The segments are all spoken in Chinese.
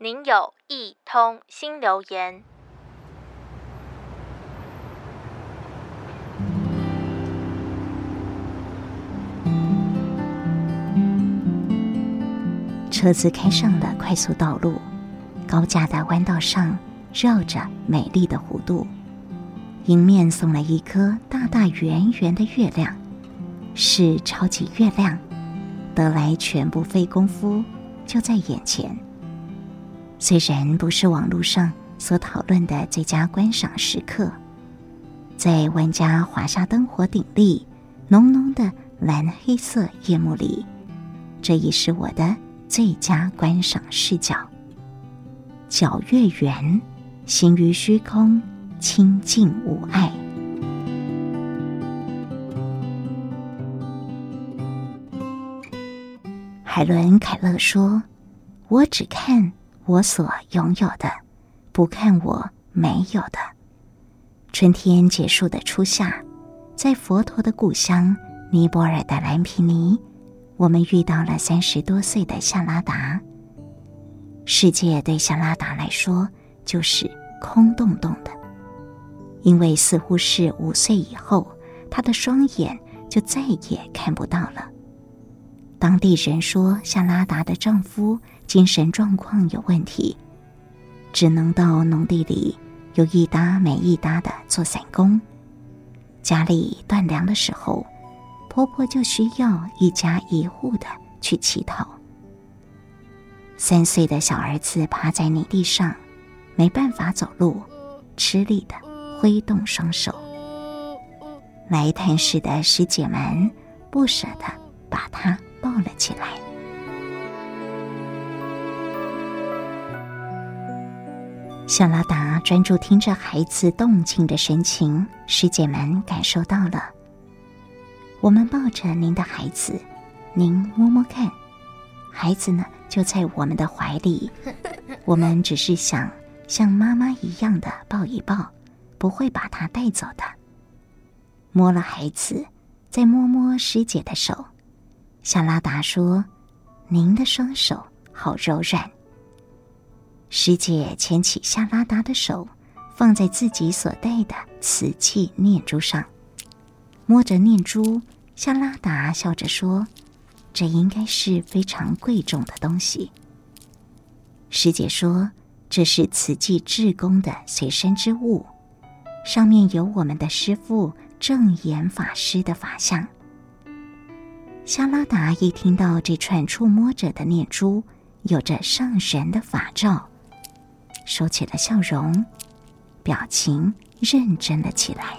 您有一通新留言。车子开上了快速道路，高架的弯道上绕着美丽的弧度，迎面送来一颗大大圆圆的月亮，是超级月亮，得来全不费工夫，就在眼前。虽然不是网络上所讨论的最佳观赏时刻，在万家华厦灯火鼎立、浓浓的蓝黑色夜幕里，这已是我的。最佳观赏视角，皎月圆，行于虚空，清净无碍。海伦·凯勒说：“我只看我所拥有的，不看我没有的。”春天结束的初夏，在佛陀的故乡尼泊尔的兰皮尼。我们遇到了三十多岁的夏拉达。世界对夏拉达来说就是空洞洞的，因为似乎是五岁以后，她的双眼就再也看不到了。当地人说夏拉达的丈夫精神状况有问题，只能到农地里有一搭没一搭的做散工。家里断粮的时候。婆婆就需要一家一户的去乞讨。三岁的小儿子趴在泥地上，没办法走路，吃力的挥动双手。来探视的师姐们不舍得把他抱了起来。夏拉达专注听着孩子动情的神情，师姐们感受到了。我们抱着您的孩子，您摸摸看，孩子呢就在我们的怀里。我们只是想像妈妈一样的抱一抱，不会把他带走的。摸了孩子，再摸摸师姐的手。夏拉达说：“您的双手好柔软。”师姐牵起夏拉达的手，放在自己所戴的瓷器念珠上。摸着念珠，夏拉达笑着说：“这应该是非常贵重的东西。”师姐说：“这是慈济志工的随身之物，上面有我们的师父证严法师的法相。”夏拉达一听到这串触摸着的念珠有着上神的法照，收起了笑容，表情认真了起来。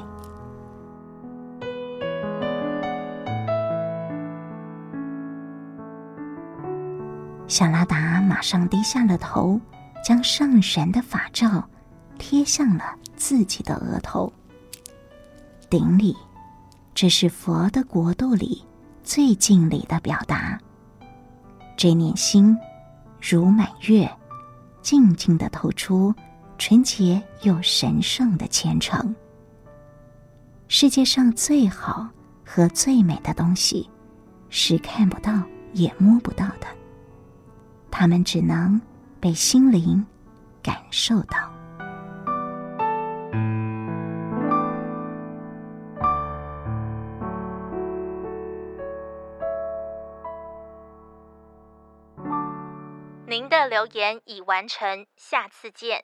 小拉达马上低下了头，将上神的法照贴向了自己的额头。顶礼，这是佛的国度里最敬礼的表达。这念心如满月，静静的透出纯洁又神圣的虔诚。世界上最好和最美的东西，是看不到也摸不到的。它们只能被心灵感受到。您的留言已完成，下次见。